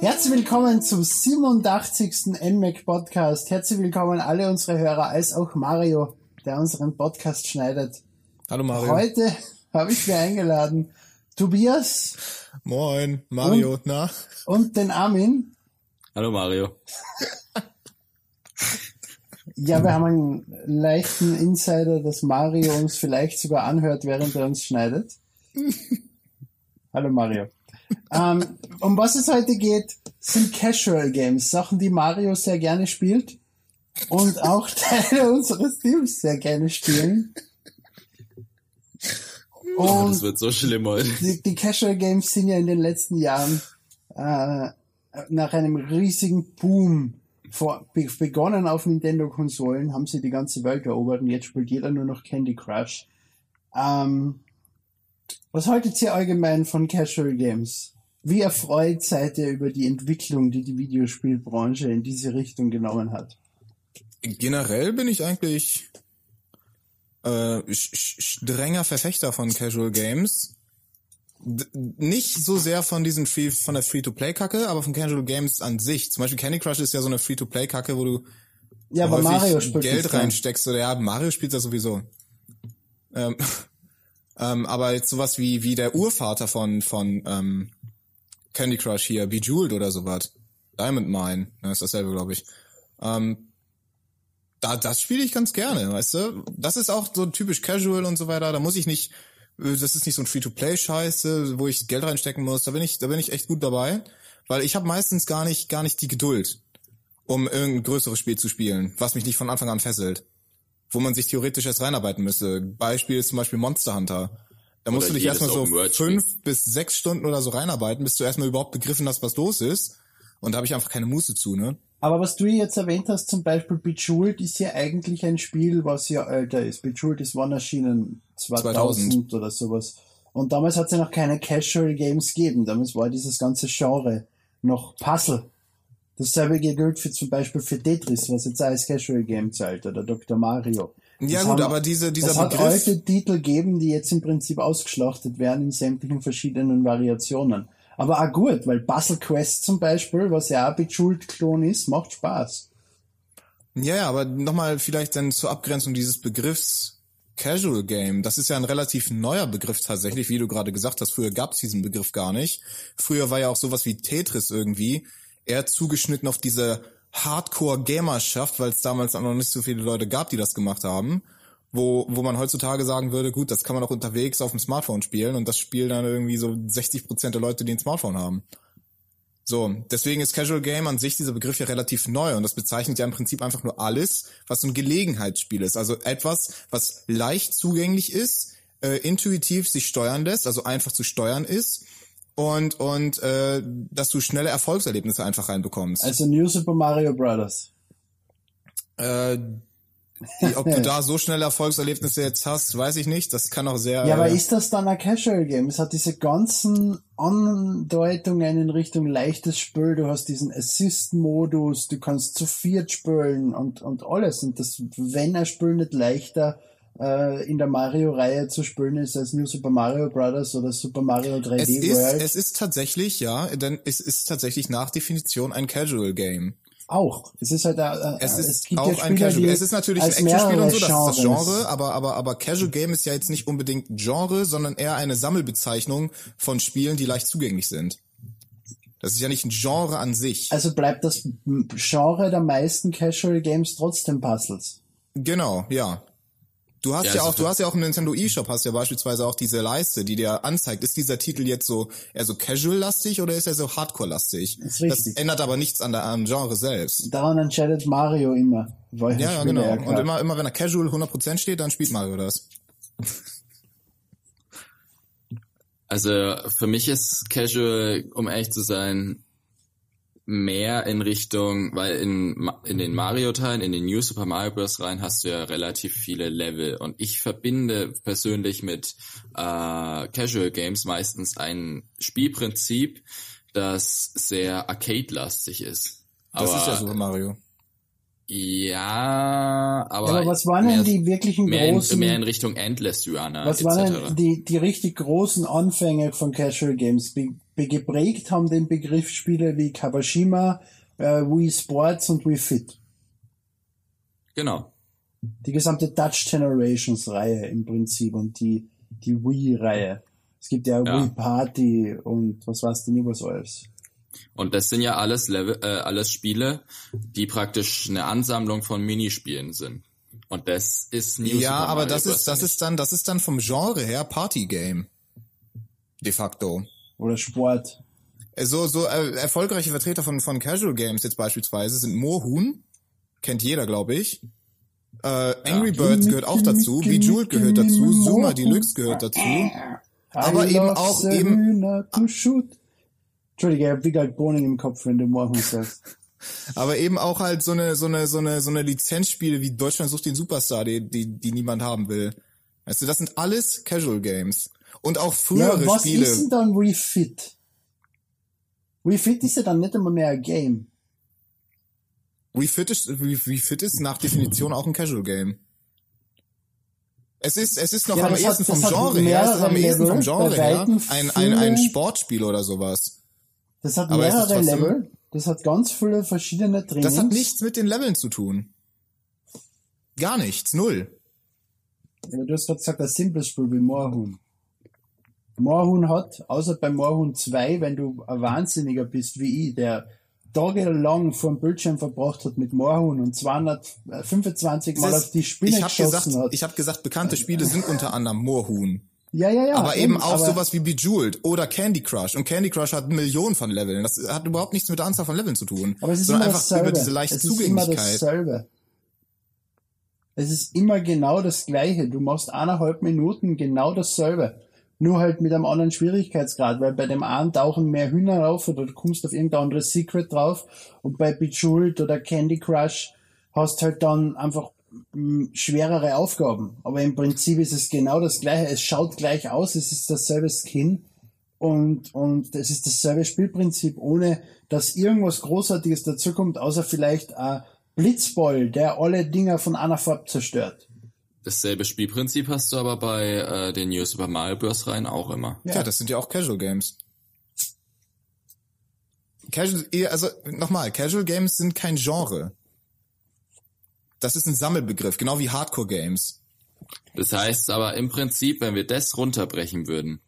Herzlich willkommen zum 87. NMAC Podcast. Herzlich willkommen alle unsere Hörer, als auch Mario, der unseren Podcast schneidet. Hallo Mario. Heute habe ich mir eingeladen Tobias. Moin, Mario, und, na? Und den Armin. Hallo Mario. Ja, wir haben einen leichten Insider, dass Mario uns vielleicht sogar anhört, während er uns schneidet. Hallo Mario. ähm, um was es heute geht, sind Casual Games, Sachen, die Mario sehr gerne spielt und auch Teile unseres Teams sehr gerne spielen. Oh, das wird so schlimm heute. Die, die, Casual Games sind ja in den letzten Jahren äh, nach einem riesigen Boom vor, begonnen auf Nintendo-Konsolen, haben sie die ganze Welt erobert und jetzt spielt jeder nur noch Candy Crush. Ähm, was haltet ihr allgemein von Casual Games? Wie erfreut seid ihr über die Entwicklung, die die Videospielbranche in diese Richtung genommen hat? Generell bin ich eigentlich äh, strenger Verfechter von Casual Games. D nicht so sehr von diesem Free, von der Free-to-Play-Kacke, aber von Casual Games an sich. Zum Beispiel Candy Crush ist ja so eine Free-to-Play-Kacke, wo du ja, aber Mario spielt Geld reinsteckst oder ja, Mario spielt das sowieso. Ähm, ähm, aber jetzt sowas wie wie der Urvater von von ähm, Candy Crush hier, Bejeweled oder sowas, Diamond Mine, ne, ist dasselbe, glaube ich. Ähm, da, das spiele ich ganz gerne, weißt du? Das ist auch so typisch casual und so weiter. Da muss ich nicht, äh, das ist nicht so ein Free-to-Play-Scheiße, wo ich Geld reinstecken muss. Da bin ich, da bin ich echt gut dabei, weil ich habe meistens gar nicht, gar nicht die Geduld, um irgendein größeres Spiel zu spielen, was mich nicht von Anfang an fesselt, wo man sich theoretisch erst reinarbeiten müsste. Beispiel ist zum Beispiel Monster Hunter. Da musst oder du dich erstmal so fünf bis sechs Stunden oder so reinarbeiten, bis du erstmal überhaupt begriffen hast, was los ist. Und da habe ich einfach keine Muße zu, ne? Aber was du jetzt erwähnt hast, zum Beispiel Bejeweled, ist ja eigentlich ein Spiel, was ja älter ist. Bejeweled ist wann erschienen? 2000, 2000. oder sowas. Und damals hat es ja noch keine Casual Games gegeben. Damals war dieses ganze Genre noch Puzzle. Dasselbe gilt für zum Beispiel für Tetris, was jetzt als Casual Game zählt, oder Dr. Mario. Das ja gut, haben, aber diese, dieser es Begriff... hat alte Titel geben, die jetzt im Prinzip ausgeschlachtet werden in sämtlichen verschiedenen Variationen. Aber auch gut, weil Puzzle Quest zum Beispiel, was ja auch Bejeweled-Klon ist, macht Spaß. Ja, ja, aber nochmal vielleicht dann zur Abgrenzung dieses Begriffs Casual Game. Das ist ja ein relativ neuer Begriff tatsächlich, wie du gerade gesagt hast. Früher gab es diesen Begriff gar nicht. Früher war ja auch sowas wie Tetris irgendwie eher zugeschnitten auf diese Hardcore-Gamerschaft, weil es damals auch noch nicht so viele Leute gab, die das gemacht haben wo, wo man heutzutage sagen würde, gut, das kann man auch unterwegs auf dem Smartphone spielen und das spielen dann irgendwie so 60 Prozent der Leute, die ein Smartphone haben. So, deswegen ist Casual Game an sich dieser Begriff ja relativ neu und das bezeichnet ja im Prinzip einfach nur alles, was so ein Gelegenheitsspiel ist. Also etwas, was leicht zugänglich ist, äh, intuitiv sich steuern lässt, also einfach zu steuern ist und und äh, dass du schnelle Erfolgserlebnisse einfach reinbekommst. Also New Super Mario Brothers. Äh, ob du da so schnelle Erfolgserlebnisse jetzt hast, weiß ich nicht. Das kann auch sehr. Ja, aber äh, ist das dann ein Casual Game? Es hat diese ganzen Andeutungen in Richtung leichtes Spiel. Du hast diesen Assist-Modus, du kannst zu viert spielen und, und alles. Und das, wenn ein Spiel nicht leichter äh, in der Mario-Reihe zu spielen ist als New Super Mario Bros. oder Super Mario 3D es ist, World. Es ist tatsächlich, ja, denn es ist tatsächlich nach Definition ein Casual Game auch. Es ist halt da, äh, es, ist es gibt auch ja ein Casual. Es ist natürlich ein Actionspiel und so, das ist das Genre, aber aber aber Casual Game ist ja jetzt nicht unbedingt Genre, sondern eher eine Sammelbezeichnung von Spielen, die leicht zugänglich sind. Das ist ja nicht ein Genre an sich. Also bleibt das Genre der meisten Casual Games trotzdem Puzzles. Genau, ja. Du hast ja, ja auch, du hast ja auch im Nintendo eShop hast ja beispielsweise auch diese Leiste, die dir anzeigt, ist dieser Titel jetzt so eher so casual-lastig oder ist er so hardcore-lastig? Das, das ändert aber nichts an der am Genre selbst. Daran entscheidet Mario immer. Ja, ja genau. Und immer, immer wenn er casual 100% steht, dann spielt Mario das. Also für mich ist casual, um ehrlich zu sein, mehr in Richtung, weil in, in den Mario-Teilen, in den New Super Mario Bros. rein hast du ja relativ viele Level und ich verbinde persönlich mit äh, Casual Games meistens ein Spielprinzip, das sehr arcade-lastig ist. Aber, Das ist ja Super Mario. Ja, aber, aber was waren denn die wirklichen mehr in, großen, mehr in Richtung Endless Runner was waren denn die, die richtig großen Anfänge von Casual Games? Geprägt haben den Begriff Spiele wie Kawashima, äh, Wii Sports und Wii Fit. Genau. Die gesamte Dutch Generations Reihe im Prinzip und die, die Wii Reihe. Es gibt ja, Ja. Wii Party und was war's denn was alles? Und das sind ja alles Level, äh, alles Spiele, die praktisch eine Ansammlung von Minispielen sind. Und das ist New Ja, Super aber Mario das ist, das nicht. ist dann, das ist dann vom Genre her Partygame. De facto. Oder Sport. Äh, So, so äh, erfolgreiche Vertreter von, von Casual Games jetzt beispielsweise sind Moorhuhn, kennt jeder, glaube ich. Äh, Angry Birds gehört auch dazu, Bejeweled gehört dazu, Zuma Deluxe gehört dazu. Aber eben auch shoot. Entschuldige, ich hab wie gesagt Bohnen im Kopf, wenn du morgen sagst. Aber eben auch halt so eine, so eine, so eine, so eine Lizenzspiele wie Deutschland sucht den Superstar, die, die, die niemand haben will. Weißt du, das sind alles Casual Games. Und auch Ja, frühere was Spiele. ist denn dann Wii Fit? Wii Fit ist ja dann nicht einmal mehr ein Game. Wii Fit ist, Wii, Wii Fit ist nach Definition auch ein Casual Game. Es ist, es ist noch Ja, am ehesten vom Genre her, es ist am ehesten vom Genre her, ein, ein, ein Sportspiel oder sowas. Das hat Aber mehrere trotzdem- Level. Das hat ganz viele verschiedene Trainings. Das hat nichts mit den Leveln zu tun. Gar nichts, null. Ja, du hast gerade gesagt, ein simples Spiel wie Moorhuhn. Moorhuhn hat, außer bei Moorhuhn 2, wenn du ein Wahnsinniger bist wie ich, der tagelang vor dem Bildschirm verbracht hat mit Moorhuhn und 225 Mal Das ist- auf die Spinne ich habe geschossen gesagt, hat. ich habe gesagt, bekannte Spiele sind unter anderem Moorhuhn. ja, ja, ja. aber eben auch aber sowas wie Bejeweled oder Candy Crush. Und Candy Crush hat Millionen von Leveln. Das hat überhaupt nichts mit der Anzahl von Leveln zu tun. Aber es ist sondern immer einfach dasselbe. über diese leichte es ist immer Zugänglichkeit. dasselbe. Es ist immer genau das Gleiche. Du machst eineinhalb Minuten genau dasselbe. Nur halt mit einem anderen Schwierigkeitsgrad, weil bei dem einen tauchen mehr Hühner rauf oder du kommst auf irgendein anderes Secret drauf und bei Bejeweled oder Candy Crush hast halt dann einfach mh, schwerere Aufgaben. Aber im Prinzip ist es genau das Gleiche. Es schaut gleich aus, es ist dasselbe Skin und, und es ist dasselbe Spielprinzip, ohne dass irgendwas Großartiges dazukommt, außer vielleicht ein Blitzball, der alle Dinger von einer Farbe zerstört. Dasselbe Spielprinzip hast du aber bei äh, den New Super Mario Bros. rein auch immer. Ja. das sind ja auch Casual Games. Casual, eher- also nochmal, Casual Games sind kein Genre. Das ist ein Sammelbegriff, genau wie Hardcore Games. Das heißt aber im Prinzip, wenn wir das runterbrechen würden,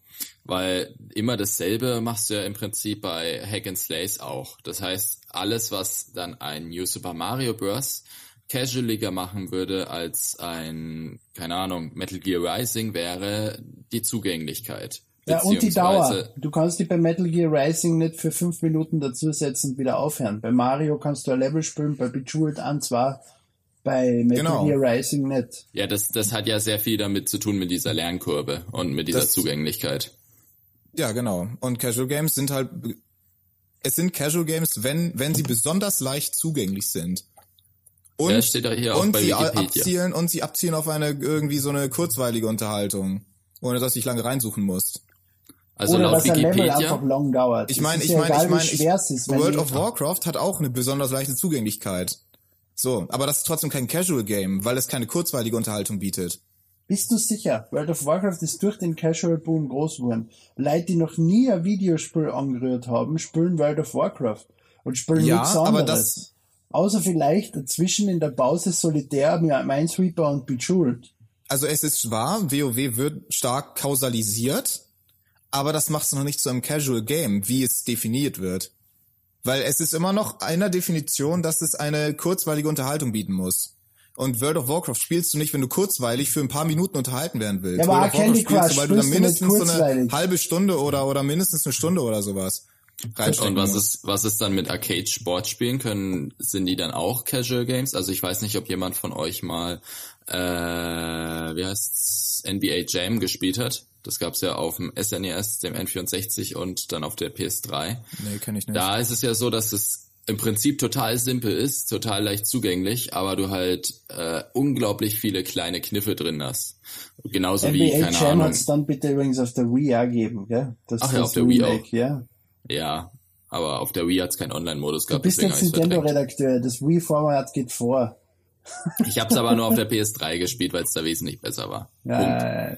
weil immer dasselbe machst du ja im Prinzip bei Hack and Slays auch. Das heißt, alles, was dann ein New Super Mario Bros. Casualiger machen würde als ein, keine Ahnung, Metal Gear Rising wäre die Zugänglichkeit. Ja, und die Beziehungsweise- Dauer. Du kannst die bei Metal Gear Rising nicht für fünf Minuten dazusetzen und wieder aufhören. Bei Mario kannst du ein Level spielen, bei Bejeweled an zwar, bei Metal Genau. Gear Rising nicht. Ja, das, das hat ja sehr viel damit zu tun mit dieser Lernkurve und mit dieser Das- Zugänglichkeit. Ja, genau. Und Casual Games sind halt, es sind Casual Games, wenn, wenn sie besonders leicht zugänglich sind. Und, Ja, steht da hier auch und bei sie Wikipedia. abzielen, und sie abzielen auf eine, irgendwie so eine kurzweilige Unterhaltung. Ohne dass ich lange reinsuchen musst. Also Oder laut dass ein Level einfach Wikipedia, lang dauert. Ich meine, ich ja meine, ich meine, World of Warcraft hat auch eine besonders leichte Zugänglichkeit. So, aber das ist trotzdem kein Casual Game, weil es keine kurzweilige Unterhaltung bietet. Bist du sicher? World of Warcraft ist durch den Casual Boom groß geworden. Leute, die noch nie ein Videospiel angerührt haben, spielen World of Warcraft und spielen Ja, nichts aber anderes. das- Außer vielleicht dazwischen in der Pause Solitär mit Minesweeper und Bejeweled. Also es ist wahr, WoW wird stark kausalisiert, aber das macht es noch nicht zu einem Casual Game, wie es definiert wird. Weil es ist immer noch einer Definition, dass es eine kurzweilige Unterhaltung bieten muss. Und World of Warcraft spielst du nicht, wenn du kurzweilig für ein paar Minuten unterhalten werden willst. Ja, aber World of auch Candy Warcraft spielst Crush du, weil du dann mindestens so eine halbe Stunde oder, oder mindestens eine Stunde oder sowas reinstecken und was musst. ist, was ist dann mit Arcade-Sportspielen? Können, sind die dann auch Casual Games? Also ich weiß nicht, ob jemand von euch mal, äh, wie heißt's, NBA Jam gespielt hat. Das gab's ja auf dem SNES, dem N64 und dann auf der PS3. Nee, kenn ich nicht. Da ist es ja so, dass es im Prinzip total simpel ist, total leicht zugänglich, aber du halt äh, unglaublich viele kleine Kniffe drin hast. Genauso wie, NBA keine Jam Ahnung. hat's dann bitte übrigens auf der Wii auch geben, gell? Das Ach ist ja, das auf der Wii Remake, ja. Ja, Aber auf der Wii hat's keinen Online-Modus Du gehabt, bist deswegen jetzt. Nintendo-Redakteur. Das Wii-Format geht vor. Ich habe es aber nur auf der PS3 gespielt, weil es da wesentlich besser war. Ja.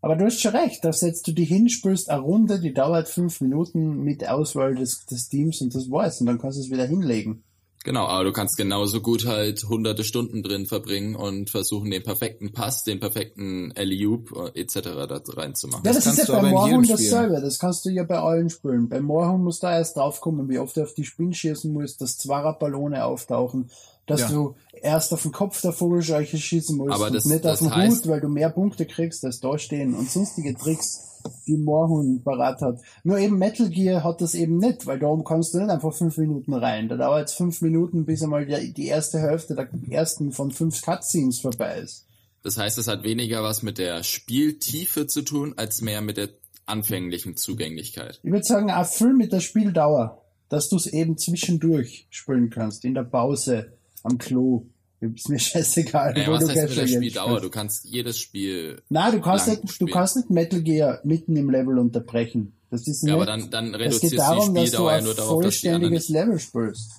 Aber du hast schon recht, da setzt du dich hin, spielst eine Runde, die dauert fünf Minuten mit Auswahl des, des Teams und das war's. Und dann kannst du es wieder hinlegen. Genau, aber du kannst genauso gut halt hunderte Stunden drin verbringen und versuchen, den perfekten Pass, den perfekten Alley-Oop äh, etc. da reinzumachen. Ja, das, kannst ist ja bei Spiel. dasselbe. Das kannst du ja bei allen Spielen. Bei Moorhuhn musst du erst draufkommen, wie oft du auf die Spin schießen musst, dass Zwarer-Ballone auftauchen, dass Ja. du erst auf den Kopf der Vogelscheuche schießen musst Aber das- und nicht das auf den heißt- Hut, weil du mehr Punkte kriegst als da stehen und sonstige Tricks, die Moorhuhn parat hat. Nur eben Metal Gear hat das eben nicht, weil darum kannst du nicht einfach fünf Minuten rein. Da dauert es fünf Minuten, bis einmal die, die erste Hälfte der ersten von fünf Cutscenes vorbei ist. Das heißt, es hat weniger was mit der Spieltiefe zu tun, als mehr mit der anfänglichen Zugänglichkeit. Ich würde sagen, auch viel mit der Spieldauer, dass du es eben zwischendurch spielen kannst, in der Pause, am Klo. Ist mir scheißegal, Naja, was du heißt mit der Spieldauer? Du kannst jedes Spiel. Nein, du kannst nicht, du kannst nicht Metal Gear mitten im Level unterbrechen. Das ist nicht, Ja, aber dann, dann es reduzierst geht darum, die dass du Spieldauer ja ein nur darauf, dass die vollständiges nicht. Level spielst.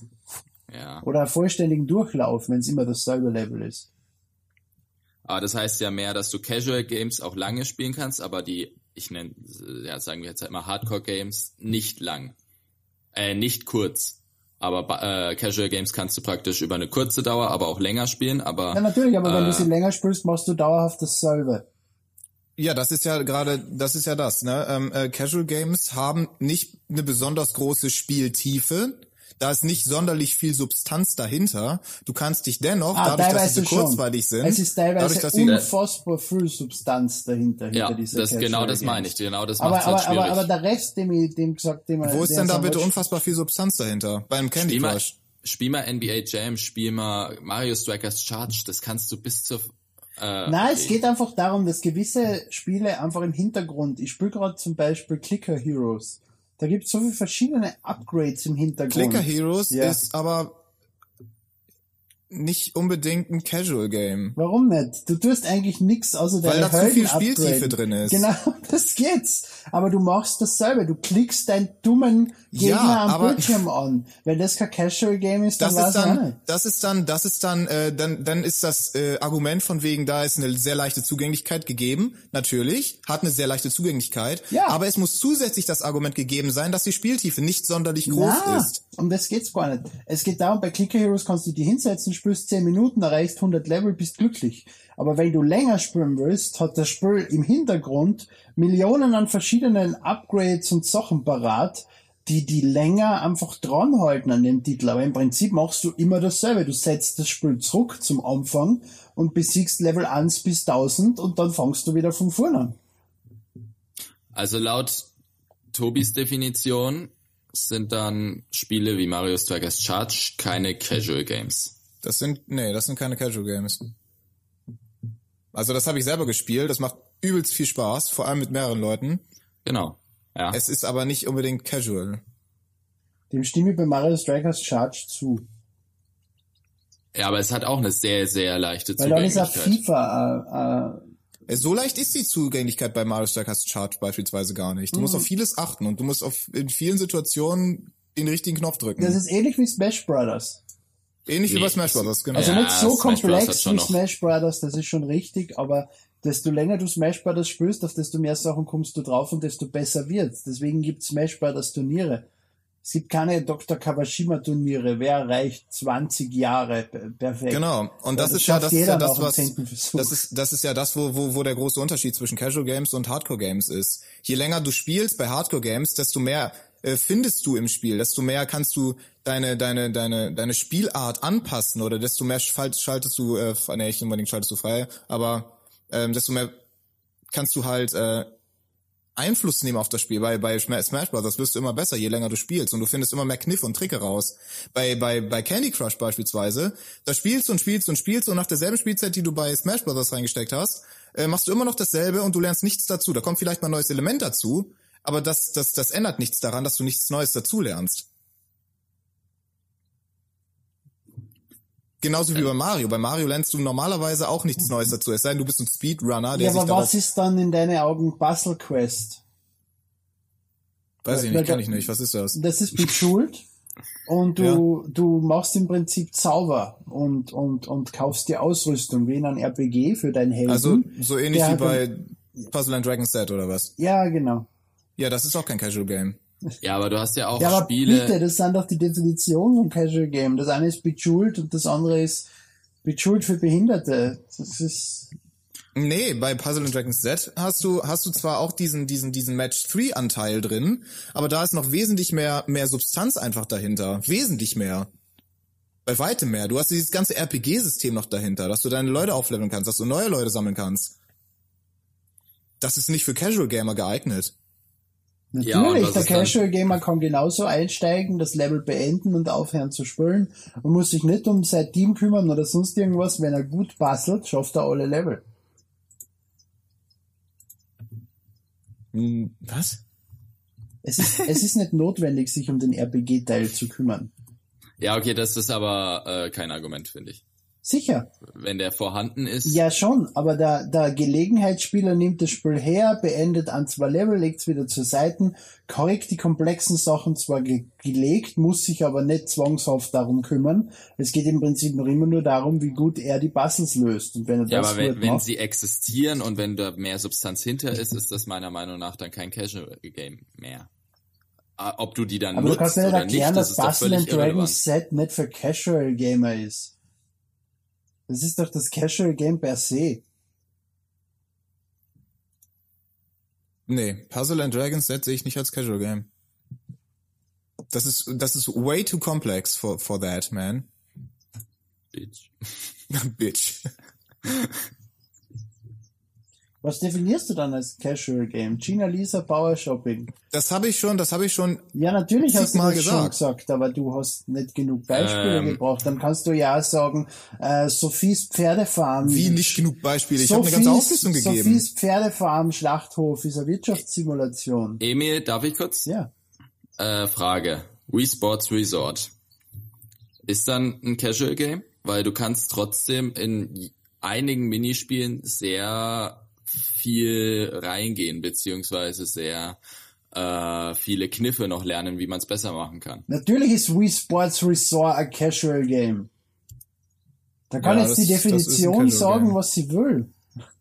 Ja. Oder einen vollständigen Durchlauf, wenn es immer dasselbe Level ist. Aber das heißt ja mehr, dass du Casual Games auch lange spielen kannst, aber die, ich nenne, ja, sagen wir jetzt halt mal Hardcore Games, nicht lang. Äh, nicht kurz. Aber ba- äh, Casual Games kannst du praktisch über eine kurze Dauer, aber auch länger spielen, aber Ja, natürlich, aber wenn äh, du sie länger spielst, machst du dauerhaft dasselbe. Ja, das ist ja gerade, das ist ja das. Ne? Ähm, äh, Casual Games haben nicht eine besonders große Spieltiefe. Da ist nicht sonderlich viel Substanz dahinter. Du kannst dich dennoch, Ah, dadurch, dass teilweise sie schon. kurzweilig sind, Es ist teilweise dadurch, dass sie, unfassbar viel Substanz dahinter. ja, hinter dieser das, genau das meine ich. Genau das Aber, macht halt aber, schwierig. aber, aber der Rest, dem ich dem gesagt, dem wo ist denn da bitte unfassbar viel Substanz dahinter? Beim Candy spiel mal, Crush. spiel mal NBA Jam, spiel mal Mario Strikers Charge, das kannst du bis zur äh, Nein, es geht einfach darum, dass gewisse Spiele einfach im Hintergrund, ich spiele gerade zum Beispiel Clicker Heroes, da gibt es so viele verschiedene Upgrades im Hintergrund. Clicker Heroes Ja. ist aber nicht unbedingt ein Casual Game. Warum nicht? Du tust eigentlich nichts außer Weil deine da zu viel Spieltiefe upgraden. drin ist. Genau, das geht's. Aber du machst dasselbe. Du klickst deinen dummen Gegner Ja, am Bildschirm an. Wenn das kein Casual Game ist, dann Das ist dann, das ist dann, das ist dann, äh, dann, dann ist das äh, Argument von wegen, da ist eine sehr leichte Zugänglichkeit gegeben. Natürlich hat eine sehr leichte Zugänglichkeit, Ja. aber es muss zusätzlich das Argument gegeben sein, dass die Spieltiefe nicht sonderlich groß Na, ist. um das geht's gar nicht. Es geht darum, bei Clicker Heroes kannst du die hinsetzen, spielst 10 Minuten, erreichst 100 Level, bist glücklich. Aber wenn du länger spielen willst, hat das Spiel im Hintergrund Millionen an verschiedenen Upgrades und Sachen parat, die die länger einfach dranhalten an dem Titel. Aber im Prinzip machst du immer dasselbe. Du setzt das Spiel zurück zum Anfang und besiegst Level 1 bis 1000 und dann fangst du wieder von vorne an. Also laut Tobis Definition sind dann Spiele wie Mario Strikers Charge keine Casual Games. Das sind, nee, das sind keine Casual Games. Also das habe ich selber gespielt, das macht übelst viel Spaß, vor allem mit mehreren Leuten. Genau. Ja. Es ist aber nicht unbedingt casual. Dem stimme ich bei Mario Strikers Charge zu. ja, aber es hat auch eine sehr, sehr leichte Weil dann ist auch Zugänglichkeit. FIFA äh, äh, So leicht ist die Zugänglichkeit bei Mario Strikers Chart beispielsweise gar nicht. Du musst Mhm. auf vieles achten und du musst auf in vielen Situationen den richtigen Knopf drücken. Das ist ähnlich wie Smash Brothers. Ähnlich wie Nee, bei Smash Bros. Genau. Also Ja, nicht so Smash komplex wie noch- Smash Brothers, das ist schon richtig, aber desto länger du Smash Brothers spielst, auf desto mehr Sachen kommst du drauf und desto besser wird's. Deswegen gibt Smash Brothers Turniere. Es gibt keine Dr. Kawashima Turniere. Wer erreicht 20 Jahre perfekt? Genau. Und Ja, das, das ist ja das, ist ja das nach dem was das ist das ist ja das, wo, wo, wo der große Unterschied zwischen Casual Games und Hardcore Games ist. Je länger du spielst bei Hardcore Games, desto mehr äh, findest du im Spiel, desto mehr kannst du deine deine deine deine Spielart anpassen oder desto mehr schalt- schaltest du äh, nee, nicht unbedingt schaltest du frei, aber ähm, desto mehr kannst du halt äh, Einfluss nehmen auf das Spiel. Bei, bei Sma- Smash Bros. wirst du immer besser, je länger du spielst und du findest immer mehr Kniff und Tricke raus. Bei, bei, bei Candy Crush beispielsweise, da spielst du und spielst und spielst und nach derselben Spielzeit, die du bei Smash Bros. reingesteckt hast, äh, machst du immer noch dasselbe und du lernst nichts dazu. Da kommt vielleicht mal ein neues Element dazu, aber das, das, das ändert nichts daran, dass du nichts Neues dazu lernst. Genauso wie bei Mario. Bei Mario lernst du normalerweise auch nichts Neues dazu. Es sei denn, du bist ein Speedrunner, der Ja, sich aber was ist dann in deinen Augen Puzzle Quest? Weiß ich Weil nicht, kann da- ich nicht. Was ist das? Das ist Bejeweled. Und du, du machst im Prinzip Zauber und, und, und kaufst dir Ausrüstung wie in einem RPG für deinen Helden. Also so ähnlich Der wie bei Puzzle and Dragon Set oder was? ja, genau. Ja, das ist auch kein Casual Game. Ja, aber du hast ja auch Ja, aber Spiele. bitte, das sind doch die Definitionen von Casual Game. Das eine ist Bejeweled und das andere ist Bejeweled für Behinderte. Das ist, Nee, bei Puzzle and Dragons Z hast du hast du zwar auch diesen diesen diesen Match 3 Anteil drin, aber da ist noch wesentlich mehr mehr Substanz einfach dahinter, wesentlich mehr. Bei weitem mehr. Du hast dieses ganze RPG-System noch dahinter, dass du deine Leute aufleveln kannst, dass du neue Leute sammeln kannst. Das ist nicht für Casual Gamer geeignet. Natürlich, Ja, der Casual Gamer kann genauso einsteigen, das Level beenden und aufhören zu spielen und muss sich nicht um sein Team kümmern oder sonst irgendwas. Wenn er gut bastelt, schafft er alle Level. Hm, Was? Es ist, es ist nicht notwendig, sich um den RPG-Teil zu kümmern. Ja, okay, das ist aber äh, kein Argument, finde ich. Sicher, Wenn der vorhanden ist, ja schon, aber der, der Gelegenheitsspieler nimmt das Spiel her, beendet an zwei Level, legt es wieder zur Seite, korrekt die komplexen Sachen zwar ge gelegt, muss sich aber nicht zwangshaft darum kümmern. Es geht im Prinzip noch immer nur darum, wie gut er die Puzzles löst. Und wenn er ja, das aber wenn, gut wenn macht, sie existieren und wenn da mehr Substanz hinter ist, ist das meiner Meinung nach dann kein Casual Game mehr. Ob du die dann aber du nutzt kannst nicht oder nicht, erklären, das dass and irrelevant. Dragons Set nicht für Casual Gamer ist. Das ist doch das Casual Game per se. Nee, Puzzle and Dragons Set sehe ich nicht als Casual Game. Das ist das ist way too complex for for that, man. Bitch. Bitch. Was definierst du dann als Casual Game? Gina Lisa Power Shopping. Das habe ich schon, das habe ich schon Ja, natürlich hast du Zigmal das schon gesagt. gesagt, aber du hast nicht genug Beispiele Ähm. gebraucht. Dann kannst du ja sagen, äh, Sophies Pferdefarm. wie nicht genug Beispiele. Ich habe eine ganze Auflistung gegeben. Sophies Pferdefarm Schlachthof ist eine Wirtschaftssimulation. Emil, darf ich kurz? Ja. Äh, Frage. Wii Sports Resort. Ist dann ein Casual Game? Weil du kannst trotzdem in einigen Minispielen sehr viel reingehen, beziehungsweise sehr äh, viele Kniffe noch lernen, wie man es besser machen kann. Natürlich ist Wii Sports Resort ein Casual Game. Da kann Ja, jetzt die das- ein Definition sagen, Game. was sie will.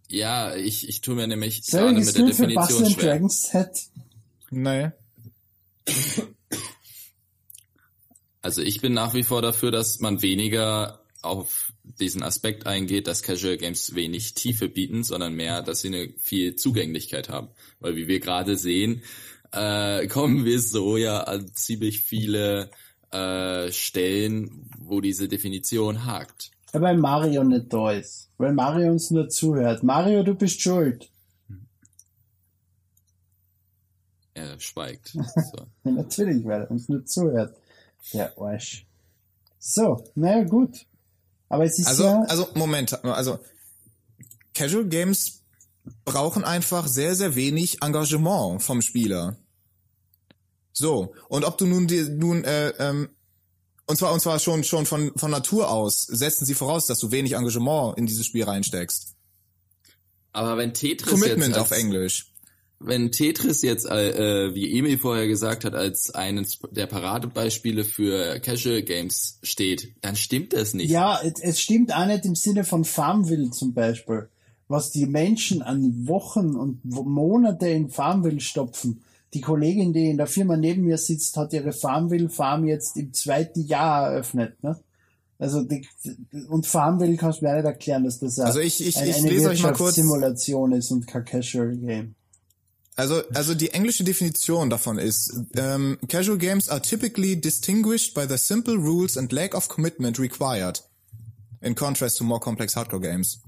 Ja, ich, ich tue mir nämlich Soll gerade mit der Definition schwer. Dragons Set? Nee. Also ich bin nach wie vor dafür, dass man weniger auf diesen Aspekt eingeht, dass Casual Games wenig Tiefe bieten, sondern mehr, dass sie eine viel Zugänglichkeit haben. Weil wie wir gerade sehen, äh, kommen wir so ja an ziemlich viele äh, Stellen, wo diese Definition hakt. Ja, weil Mario nicht da ist. Weil Mario uns nur zuhört. Mario, du bist schuld. Er schweigt. So. Natürlich, weil er uns nur zuhört. Der Arsch. So, naja, gut. Aber es ist Also, ja, also Moment, also Casual Games brauchen einfach sehr, sehr wenig Engagement vom Spieler. So, und ob du nun die, nun äh, ähm, und zwar und zwar schon schon von von Natur aus setzen sie voraus, dass du wenig Engagement in dieses Spiel reinsteckst. Aber wenn Tetris Commitment jetzt auf als, Englisch. Wenn Tetris jetzt, äh, wie Emil vorher gesagt hat, als eines der Paradebeispiele für Casual Games steht, dann stimmt das nicht. ja, es, es stimmt auch nicht im Sinne von Farmville zum Beispiel. Was die Menschen an Wochen und Monate in Farmville stopfen. Die Kollegin, die in der Firma neben mir sitzt, hat ihre Farmville-Farm jetzt im zweiten Jahr eröffnet. Ne? Also die, und Farmville kannst du mir auch nicht erklären, dass das Also ich- ich- ein- ich eine lese euch mal kurz- Wirtschaftssimulation ist und kein Casual Game. Also, also die englische Definition davon ist, ähm, casual games are typically distinguished by the simple rules and lack of commitment required, in contrast to more complex hardcore games.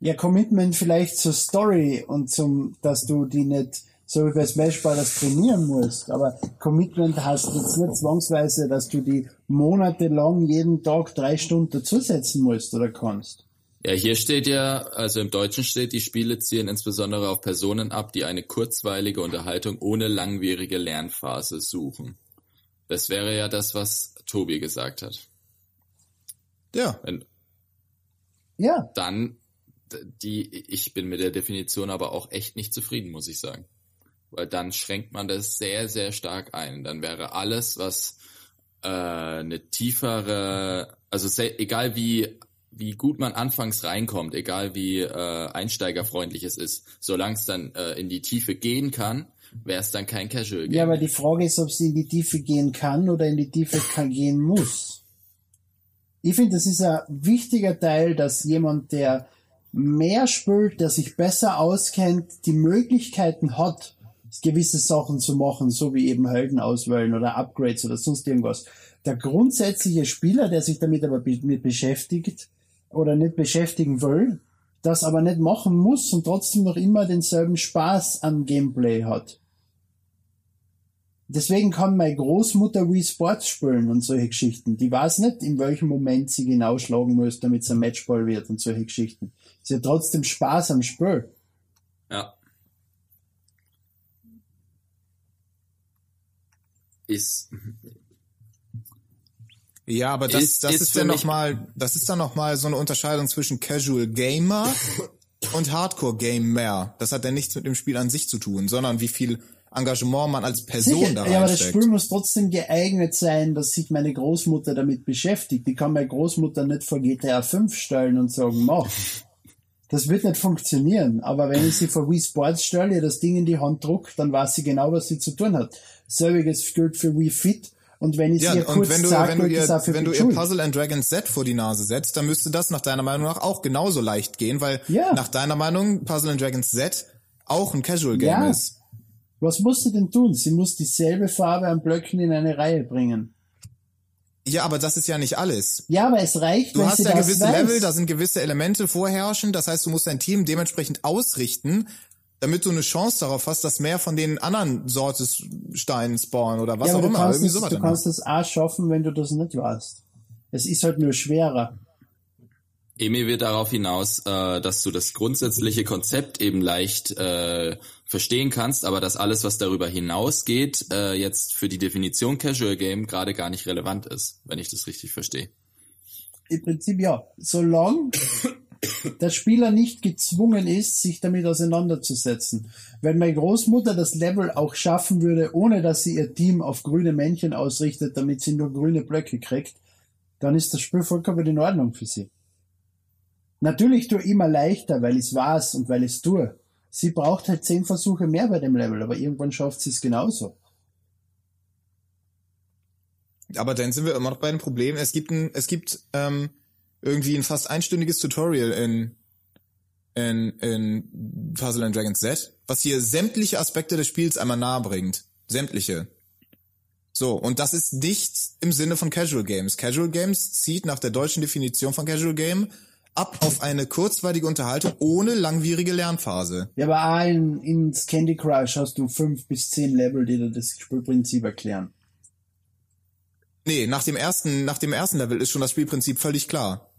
Ja, Commitment vielleicht zur Story und zum, dass du die nicht so wie bei Smash Brothers trainieren musst. Aber Commitment heißt jetzt nicht zwangsweise, dass du die monatelang jeden Tag drei Stunden dazusetzen musst oder kannst. Ja, hier steht ja, also im Deutschen steht, die Spiele zielen insbesondere auf Personen ab, die eine kurzweilige Unterhaltung ohne langwierige Lernphase suchen. Das wäre ja das, was Tobi gesagt hat. Ja, Wenn, Ja, dann, die, ich bin mit der Definition aber auch echt nicht zufrieden, muss ich sagen. weil dann schränkt man das sehr, sehr stark ein. Dann wäre alles, was äh, eine tiefere, also sehr, egal wie wie gut man anfangs reinkommt, egal wie äh, einsteigerfreundlich es ist, solange es dann äh, in die Tiefe gehen kann, wäre es dann kein Casual Game. Ja, aber die Frage ist, ob sie in die Tiefe gehen kann oder in die Tiefe kann gehen muss. Ich finde, das ist ein wichtiger Teil, dass jemand, der mehr spielt, der sich besser auskennt, die Möglichkeiten hat, gewisse Sachen zu machen, so wie eben Helden auswählen oder Upgrades oder sonst irgendwas. Der grundsätzliche Spieler, der sich damit aber mit beschäftigt oder nicht beschäftigen will, das aber nicht machen muss und trotzdem noch immer denselben Spaß am Gameplay hat. Deswegen kann meine Großmutter Wii Sports spielen und solche Geschichten. Die weiß nicht, in welchem Moment sie genau schlagen muss, damit es ein Matchball wird und solche Geschichten. Sie hat trotzdem Spaß am Spiel. Ja. Ist. Ja, aber das, Ist- das ist ist, dann mich- noch mal, das ist dann noch mal so eine Unterscheidung zwischen Casual Gamer und Hardcore Gamer. Das hat ja nichts mit dem Spiel an sich zu tun, sondern wie viel Engagement man als Person Sicher, da ja, aber das. Spiel muss trotzdem geeignet sein, dass sich meine Großmutter damit beschäftigt. Die kann meine Großmutter nicht vor GTA 5 stellen und sagen, mach. Das wird nicht funktionieren. Aber wenn ich sie vor Wii Sports stelle, ihr das Ding in die Hand druck, dann weiß sie genau, was sie zu tun hat. Selbiges gilt für Wii Fit. Und wenn ich Ja, ihr kurz wenn du, sage, wenn du ihr, das auch für wenn du ihr. Puzzle and Dragons Z vor die Nase setzt, dann müsste das nach deiner Meinung nach auch genauso leicht gehen, weil Ja. nach deiner Meinung Puzzle and Dragons Z auch ein Casual Game Ja. ist. Was muss sie denn tun? Sie muss dieselbe Farbe an Blöcken in eine Reihe bringen. Ja, aber das ist ja nicht alles. Ja, aber es reicht, Du wenn hast ja gewisse weiß. Level, da sind gewisse Elemente vorherrschend, das heißt, du musst dein Team dementsprechend ausrichten, damit du eine Chance darauf hast, dass mehr von den anderen Sortes Steinen spawnen oder was ja, auch immer. kannst, Irgendwie es, du kannst es auch schaffen, wenn du das nicht weißt. Es ist halt nur schwerer. Emil will darauf hinaus, äh, dass du das grundsätzliche Konzept eben leicht äh, verstehen kannst, aber dass alles, was darüber hinausgeht, äh, jetzt für die Definition Casual Game gerade gar nicht relevant ist, wenn ich das richtig verstehe. Im Prinzip ja. Solange der Spieler nicht gezwungen ist, sich damit auseinanderzusetzen. Wenn meine Großmutter das Level auch schaffen würde, ohne dass sie ihr Team auf grüne Männchen ausrichtet, damit sie nur grüne Blöcke kriegt, dann ist das Spiel vollkommen in Ordnung für sie. Natürlich tue ich immer leichter, weil ich es weiß und weil ich es tue. Sie braucht halt zehn Versuche mehr bei dem Level, aber irgendwann schafft sie es genauso. Aber dann sind wir immer noch bei dem Problem. Es gibt ein, es gibt ähm, irgendwie ein fast einstündiges Tutorial in in, in Puzzle and Dragons Z, was hier sämtliche Aspekte des Spiels einmal nahe bringt. Sämtliche. So, und das ist nicht im Sinne von Casual Games. Casual Games zieht nach der deutschen Definition von Casual Game ab auf eine kurzweilige Unterhaltung ohne langwierige Lernphase. Ja, aber auch in, ins Candy Crush hast du fünf bis zehn Level, die dir das Spielprinzip erklären. Nee, nach dem ersten, nach dem ersten Level ist schon das Spielprinzip völlig klar.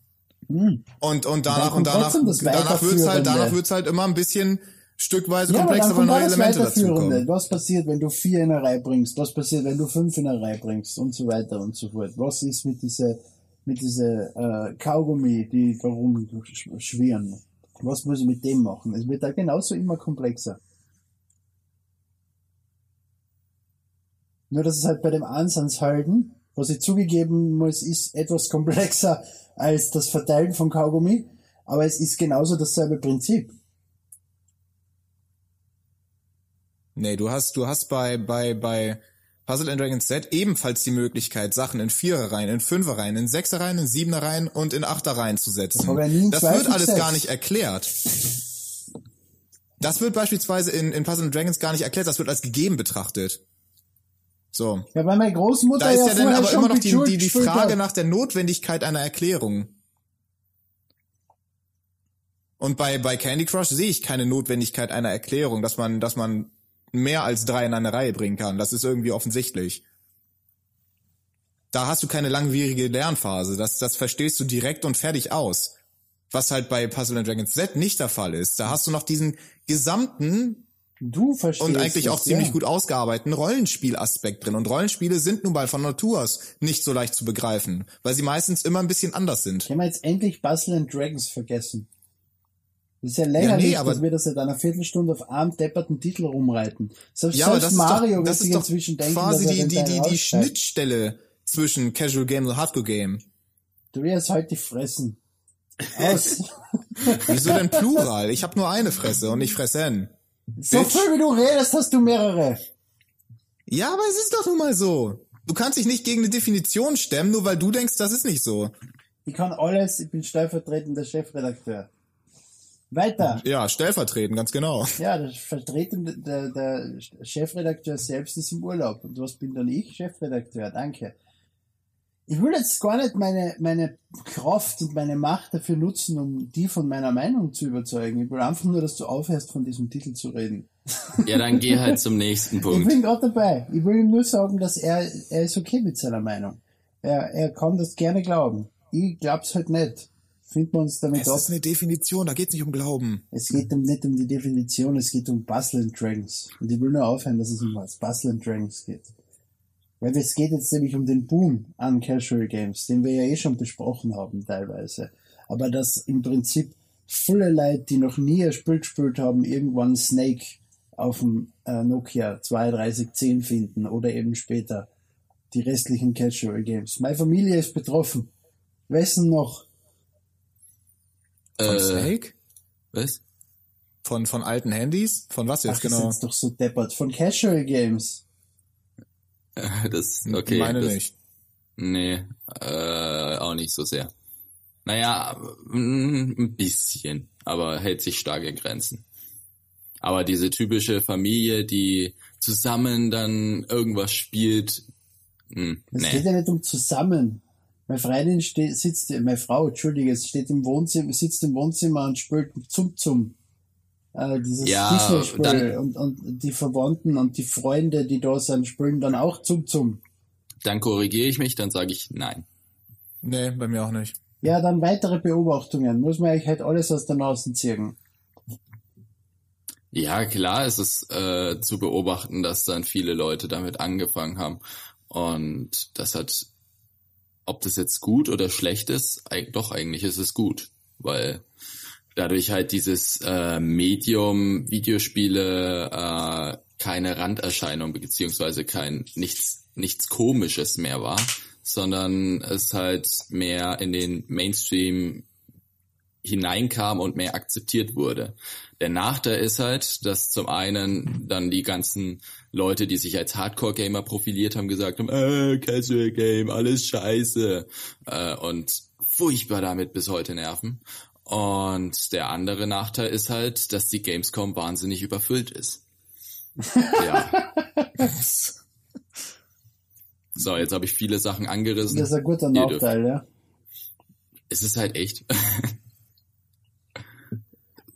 Hm. Und, und danach, und danach, danach wird's halt, danach wird's halt immer ein bisschen stückweise Ja, komplexer, weil neue Elemente dazukommen. Was passiert, wenn du vier in eine Reihe bringst? Was passiert, wenn du fünf in eine Reihe bringst? Und so weiter und so fort. Was ist mit dieser, mit dieser äh, Kaugummi, die da rumschwirren? Was muss ich mit dem machen? Es wird da genauso immer komplexer. Nur, dass es halt bei dem Ansatzhalten, was ich zugegeben muss, ist etwas komplexer als das Verteilen von Kaugummi, aber es ist genauso dasselbe Prinzip. Nee, du hast, du hast bei, bei, bei Puzzle and Dragons Z ebenfalls die Möglichkeit, Sachen in Vierereien, in Fünfereien, in Sechsereien, in Siebenereien und in Achtereien zu setzen. Das Das wird alles gar nicht erklärt. Das wird beispielsweise in, in Puzzle and Dragons gar nicht erklärt, das wird als gegeben betrachtet. So. Ja, weil meine Großmutter Da ist ja, ja dann aber immer noch die, die, die Frage hat. nach der Notwendigkeit einer Erklärung. Und bei, bei Candy Crush sehe ich keine Notwendigkeit einer Erklärung, dass man, dass man mehr als drei in eine Reihe bringen kann. Das ist irgendwie offensichtlich. Da hast du keine langwierige Lernphase. Das, das verstehst du direkt und fertig aus. Was halt bei Puzzle and Dragons Z nicht der Fall ist. Da hast du noch diesen gesamten Du verstehst und eigentlich das, auch ziemlich ja. gut ausgearbeiteten Rollenspielaspekt drin. Und Rollenspiele sind nun mal von Natur aus nicht so leicht zu begreifen, weil sie meistens immer ein bisschen anders sind. Ich habe jetzt endlich Puzzle and Dragons vergessen. Das ist ja lächerlich, Ja, nee, aber- dass wir das seit einer Viertelstunde auf einem depperten Titel rumreiten. Selbst, Ja, aber das Mario ist doch, das ist doch inzwischen denken, quasi die, die, die, die. Schnittstelle zwischen Casual Game und Hardcore Game. Du wirst halt die fressen. Aus. Wieso denn Plural? Ich habe nur eine Fresse und nicht Fressen. So Bitch. viel wie du redest, hast du mehrere. Ja, aber es ist doch nun mal so. Du kannst dich nicht gegen eine Definition stemmen, nur weil du denkst, das ist nicht so. Ich kann alles, ich bin stellvertretender Chefredakteur. Weiter. Ja, stellvertretend, ganz genau. Ja, der Vertretende, der, der Chefredakteur selbst ist im Urlaub. Und was bin dann ich? Chefredakteur, danke. Ich will jetzt gar nicht meine, meine Kraft und meine Macht dafür nutzen, um die von meiner Meinung zu überzeugen. Ich will einfach nur, dass du aufhörst, von diesem Titel zu reden. Ja, dann geh halt zum nächsten Ich Punkt. bin gerade dabei. Ich will ihm nur sagen, dass er, er ist okay mit seiner Meinung. Er, er kann das gerne glauben. Ich glaub's halt nicht. Finden wir uns damit Es ab. ist eine Definition, da geht's nicht um Glauben. Es geht um, nicht um die Definition, es geht um Bustle and Dragons. Und ich will nur aufhören, dass es um was Bustle and Dragons geht. Weil es geht jetzt nämlich um den Boom an Casual Games, den wir ja eh schon besprochen haben teilweise. Aber dass im Prinzip viele Leute, die noch nie ein Spiel gespielt haben, irgendwann Snake auf dem äh, Nokia 3210 finden oder eben später die restlichen Casual Games. Meine Familie ist betroffen. Wessen noch? Von Äh, Snake? was? Von, von alten Handys? Von was jetzt Ach, ist genau? doch so deppert. Von Casual Games. Das, okay. Meine das, nicht. Nee, äh, auch nicht so sehr. Naja, mm, ein bisschen, aber hält sich stark in Grenzen. Aber diese typische Familie, die zusammen dann irgendwas spielt, mh, Es nee. geht ja nicht um zusammen. Meine Freundin steht, sitzt, meine Frau, entschuldige, steht im Wohnzimmer, sitzt im Wohnzimmer und spielt Zum Zum. Äh, dieses Ja, Disney-Spiel und, und die Verwandten und die Freunde, die da sind, spielen dann auch Zum Zum. Dann korrigiere ich mich, dann sage ich nein. Nee, bei mir auch nicht. Ja, dann weitere Beobachtungen. Muss man eigentlich halt alles aus der Nase ziehen. Ja, klar, es ist äh, zu beobachten, dass dann viele Leute damit angefangen haben. Und das hat, ob das jetzt gut oder schlecht ist, doch eigentlich ist es gut, weil dadurch halt dieses äh, Medium Videospiele äh, keine Randerscheinung beziehungsweise kein nichts nichts Komisches mehr war, sondern es halt mehr in den Mainstream hineinkam und mehr akzeptiert wurde. Der Nachteil ist halt, dass zum einen dann die ganzen Leute, die sich als Hardcore-Gamer profiliert haben, gesagt haben, äh, Casual Game, alles scheiße äh, und furchtbar damit bis heute nerven. Und der andere Nachteil ist halt, dass die Gamescom wahnsinnig überfüllt ist. ja. So, jetzt habe ich viele Sachen angerissen. Das ist ein guter dürft. Nachteil, ja. Es ist halt echt.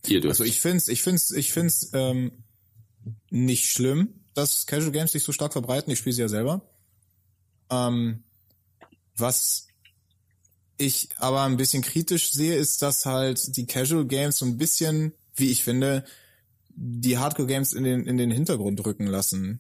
Ihr dürft. Also ich find's, ich find's, ich find's ähm, nicht schlimm, dass Casual Games sich so stark verbreiten. Ich spiele sie ja selber. Ähm, was ich aber ein bisschen kritisch sehe, ist, dass halt die Casual Games so ein bisschen, wie ich finde, die Hardcore Games in den in den Hintergrund rücken lassen.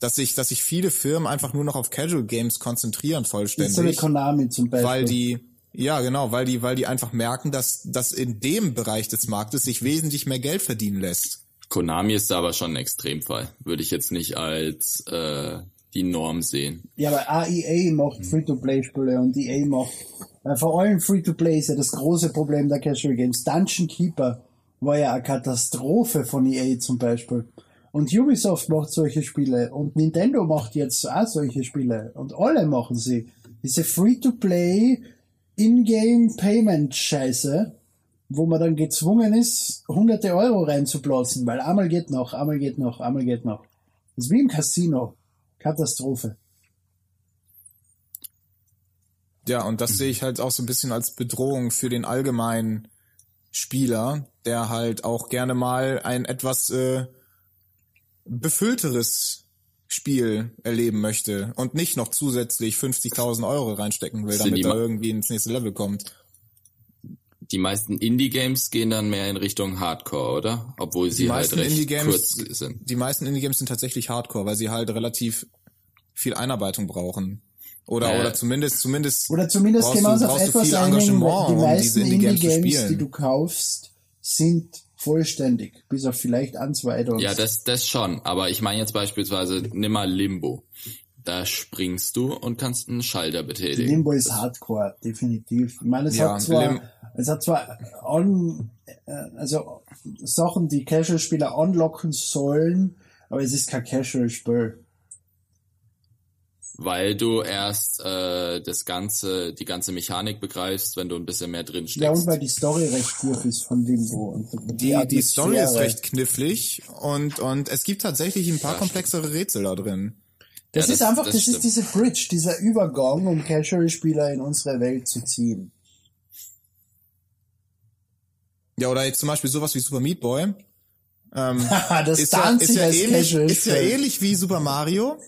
Dass sich, dass sich viele Firmen einfach nur noch auf Casual Games konzentrieren ist so vollständig Konami zum Beispiel. weil die ja genau, weil die weil die einfach merken, dass dass in dem Bereich des Marktes sich wesentlich mehr Geld verdienen lässt. Konami ist da aber schon ein Extremfall. Würde ich jetzt nicht als äh, die Norm sehen. Ja, aber AEA macht Free-to-Play-Spiele und EA macht, äh, vor allem Free-to-Play ist ja das große Problem der Casual Games. Dungeon Keeper war ja eine Katastrophe von EA zum Beispiel. Und Ubisoft macht solche Spiele und Nintendo macht jetzt auch solche Spiele und alle machen sie. Diese Free-to-Play In-Game Payment Scheiße, wo man dann gezwungen ist, hunderte Euro reinzuplatzen, weil einmal geht noch, einmal geht noch, einmal geht noch. Das ist wie im Casino. Katastrophe. Ja, und das sehe ich halt auch so ein bisschen als Bedrohung für den allgemeinen Spieler, der halt auch gerne mal ein etwas äh, befüllteres Spiel erleben möchte und nicht noch zusätzlich 50.000 Euro reinstecken will, damit er irgendwie ins nächste Level kommt. Die meisten Indie-Games gehen dann mehr in Richtung Hardcore, oder? Obwohl sie halt recht Indie-Games, kurz sind. die meisten Indie-Games sind tatsächlich Hardcore, weil sie halt relativ viel Einarbeitung brauchen. Oder, Äh. oder zumindest, zumindest Oder zumindest brauchst gehen wir uns du, auf brauchst du etwas viel Engagement, die um meisten diese Indie-Games zu Indie-Games, die spielen. du kaufst, sind vollständig, bis auf vielleicht ein, zwei Add-ons. Ja, das, das schon. Aber ich meine jetzt beispielsweise, nimm mal Limbo. Da springst du und kannst einen Schalter betätigen. Limbo ist Hardcore, definitiv. Ich meine, es Ja, hat zwar, Lim- es hat zwar on, äh, also Sachen, die Casual-Spieler unlocken sollen, aber es ist kein Casual-Spiel. Weil du erst äh, das ganze, die ganze Mechanik begreifst, wenn du ein bisschen mehr drin Ja, und steckst. weil die Story recht tief ist von Limbo. Und Die, die Story ist recht knifflig und, und es gibt tatsächlich ein paar Ja, komplexere Rätsel da drin. Das, Ja, ist das- einfach, das das, ist diese Bridge, dieser Übergang, um Casual-Spieler in unsere Welt zu ziehen. Ja, oder jetzt zum Beispiel sowas wie Super Meat Boy. Ähm, das ist, ja, tanzt ist, ja als ähnlich, ist ja ähnlich wie Super Mario.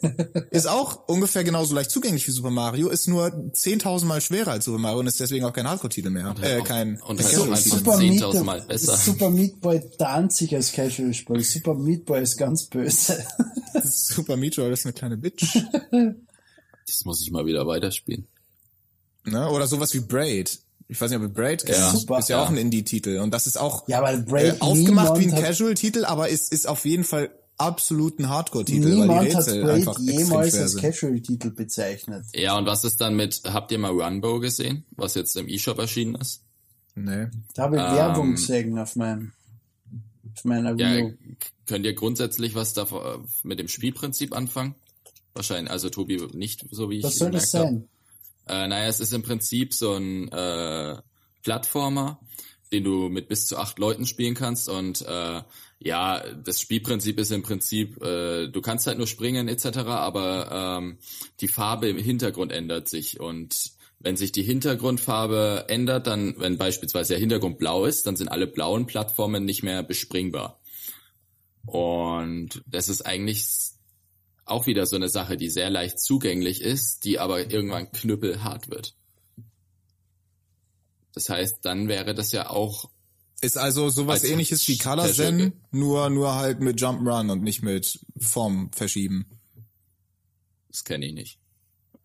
ist auch ungefähr genauso leicht zugänglich wie Super Mario, ist nur 10.000 Mal schwerer als Super Mario und ist deswegen auch kein Hardcore-Titel mehr. Äh, kein, und kein halt auch Super Meat, 10.000 Mal besser. Super Meat Boy tanzt sich als Casual-Spiel. Super Meat Boy ist ganz böse. Super Meat Boy ist eine kleine Bitch. Das muss ich mal wieder weiterspielen. ne? Oder sowas wie Braid. Ich weiß nicht, ob ihr Braid kennt. Ja, super. ist ja, auch Ja. ein Indie-Titel. Und das ist auch Ja, aber äh, Braid, aufgemacht wie ein Casual-Titel, aber ist, ist auf jeden Fall absolut ein Hardcore-Titel, weil die Niemand hat Rätsel Braid einfach jemals als. Casual-Titel bezeichnet. Ja, und was ist dann mit, habt ihr mal Runbow gesehen, was jetzt im E-Shop erschienen ist? Nee. Da habe ich Ähm, Werbung gesehen auf meinem, auf meiner Ja, könnt ihr grundsätzlich was da äh, mit dem Spielprinzip anfangen? Wahrscheinlich, also Tobi nicht, so wie ich Was soll das sein? Äh, naja, es ist im Prinzip so ein äh, Plattformer, den du mit bis zu acht Leuten spielen kannst und äh, ja, das Spielprinzip ist im Prinzip, äh, du kannst halt nur springen etc., aber ähm, die Farbe im Hintergrund ändert sich und wenn sich die Hintergrundfarbe ändert, dann, wenn beispielsweise der Hintergrund blau ist, dann sind alle blauen Plattformen nicht mehr bespringbar. Und das ist eigentlich auch wieder so eine Sache, die sehr leicht zugänglich ist, die aber irgendwann knüppelhart wird. Das heißt, dann wäre das ja auch, Ist also sowas Als ähnliches wie Color Zen, nur, nur halt mit Jump'n'Run und nicht mit Form verschieben. das kenne ich nicht.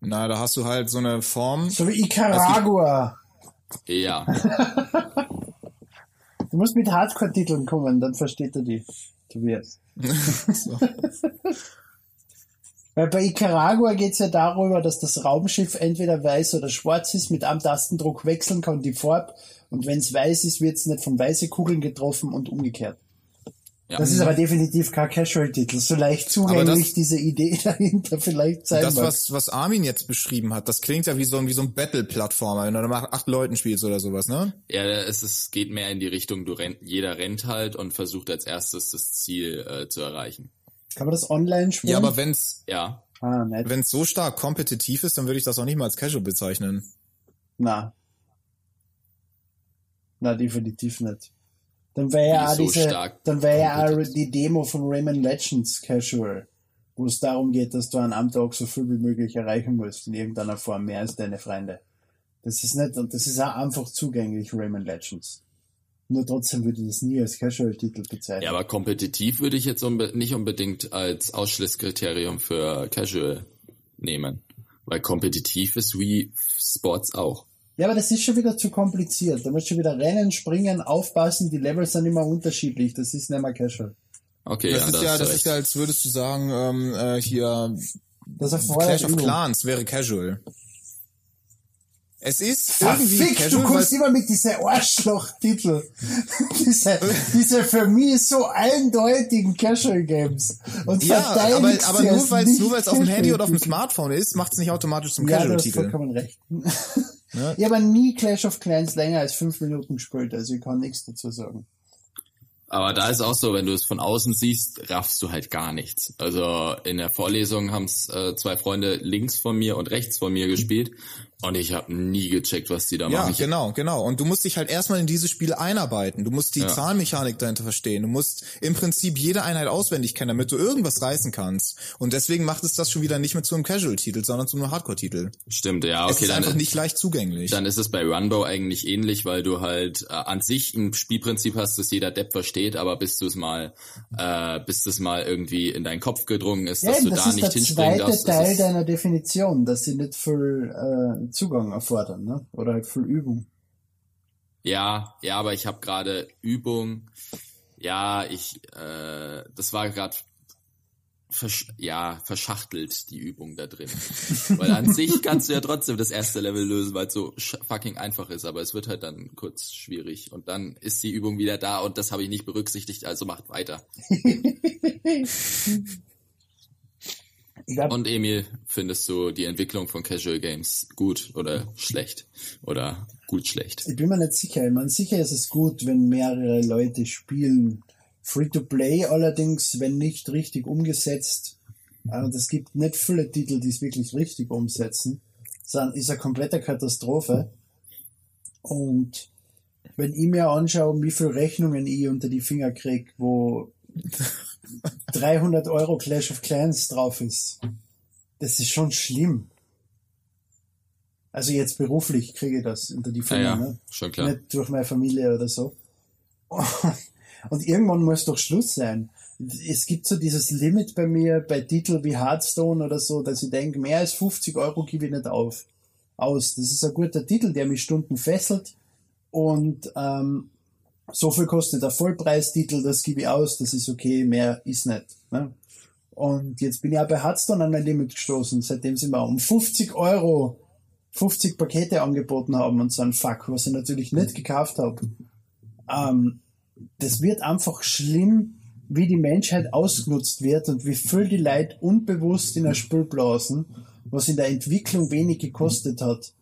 Na, da hast du halt so eine Form. So wie Icaragua. Ja, Du musst mit Hardcore-Titeln kommen, dann versteht er die. Tobias. so. Weil bei Icaragua geht's ja darüber, dass das Raumschiff entweder weiß oder schwarz ist, mit einem Tastendruck wechseln kann die Farbe und wenn's weiß ist, wird's nicht von weiße Kugeln getroffen und umgekehrt. Ja. Das ist aber definitiv kein Casual-Titel. So leicht zugänglich das- diese Idee dahinter vielleicht sein Das, mag. was, was Armin jetzt beschrieben hat, das klingt ja wie so ein, wie so ein Battle-Plattformer, wenn du da mit acht Leuten spielst oder sowas, ne? ja, es ist, geht mehr in die Richtung, du rennt, jeder rennt halt und versucht als erstes das Ziel äh, zu erreichen. Kann man das online spielen? Ja, aber wenn's, Ja, ah, nicht. wenn's so stark kompetitiv ist, dann würde ich das auch nicht mal als Casual bezeichnen. Na. Na, definitiv nicht. Dann wäre ja Wie auch so diese, dann wäre ja die Demo von Rayman Legends Casual, wo es darum geht, dass du an einem Tag so viel wie möglich erreichen musst, in irgendeiner Form, mehr als deine Freunde. Das ist nicht, und das ist auch einfach zugänglich, Rayman Legends. Nur trotzdem würde ich das nie als Casual-Titel bezeichnen. ja, aber kompetitiv würde ich jetzt unbe nicht unbedingt als Ausschlusskriterium für Casual nehmen. Weil kompetitiv ist Wii Sports auch. Ja, aber das ist schon wieder zu kompliziert. Da musst du wieder rennen, springen, aufpassen, die Levels sind immer unterschiedlich. Das ist nicht mehr Casual. Okay, Das ja, ist da ja, du das ist ja, als würdest du sagen, ähm, äh, hier Das erfordert Clash of. Clans wäre Casual. Es ist Verfickt, irgendwie du Casual, kommst weil, immer mit diesen Arschloch-Titel. diese, diese für mich so eindeutigen Casual-Games. Und ja, aber, aber nur weil es nur weil's auf dem Handy oder auf dem. Smartphone ist, macht es nicht automatisch zum Ja, du hast Casual-Titel. vollkommen recht. Ne? Ich habe nie Clash of Clans länger als fünf Minuten gespielt, also ich kann nichts dazu sagen. Aber da ist auch so, wenn du es von außen siehst, raffst du halt gar nichts. Also in der Vorlesung haben es äh, zwei Freunde links von mir und rechts von mir gespielt und ich habe nie gecheckt, was die da Ja, machen. Ich, genau, genau. Und du musst dich halt erstmal in dieses Spiel einarbeiten. Du musst die Ja. Zahlenmechanik dahinter verstehen. Du musst im Prinzip jede Einheit auswendig kennen, damit du irgendwas reißen kannst. Und deswegen macht es das schon wieder nicht mehr zu einem Casual-Titel, sondern zu einem Hardcore-Titel. Stimmt, ja, es okay, ist dann, einfach nicht leicht zugänglich. dann ist es bei Runbow eigentlich ähnlich, weil du halt äh, an sich ein Spielprinzip hast, das jeder Depp versteht, aber bis du es mal, äh, bis das mal irgendwie in deinen Kopf gedrungen ist, Ja, dass du das da nicht der hinspringen zweite darfst. das Teil ist- deiner Definition, dass sie nicht viel äh, Zugang erfordern, ne? Oder halt viel Übung. Ja, ja, aber ich habe gerade Übung. Ja, ich, äh, das war gerade versch ja, verschachtelt, die Übung da drin. weil an sich kannst du ja trotzdem das erste Level lösen, weil es so fucking einfach ist, aber es wird halt dann kurz schwierig. Und dann ist die Übung wieder da und das habe ich nicht berücksichtigt, also macht weiter. Glaub, und Emil, findest du die Entwicklung von Casual Games gut oder schlecht? Oder gut schlecht? Ich bin mir nicht sicher. Ich meine, sicher ist es gut, wenn mehrere Leute spielen Free-to-Play allerdings, wenn nicht richtig umgesetzt, und es gibt nicht viele Titel, die es wirklich richtig umsetzen, sondern ist eine komplette Katastrophe. Und wenn ich mir anschaue, wie viele Rechnungen ich unter die Finger kriege, wo 300 Euro Clash of Clans drauf ist, das ist schon schlimm. Also jetzt beruflich kriege ich das unter die Finger, ja, ja, ne? schon klar. nicht durch meine Familie oder so. Und irgendwann muss doch Schluss sein. Es gibt so dieses Limit bei mir bei Titeln wie Hearthstone oder so, dass ich denke, mehr als 50 Euro gebe ich nicht auf. Aus. Das ist ein guter Titel, der mich Stunden fesselt. Und ähm, so viel kostet der Vollpreistitel, das gebe ich aus, das ist okay, mehr ist nicht. Ne? Und jetzt bin ich auch bei Hearthstone an mein Limit gestoßen, seitdem sie mir um 50 Euro 50 Pakete angeboten haben und so ein Fuck, was ich natürlich nicht gekauft habe. Ähm, das wird einfach schlimm, wie die Menschheit ausgenutzt wird und wie viel die Leute unbewusst in ein Spiel blasen, was in der Entwicklung wenig gekostet hat.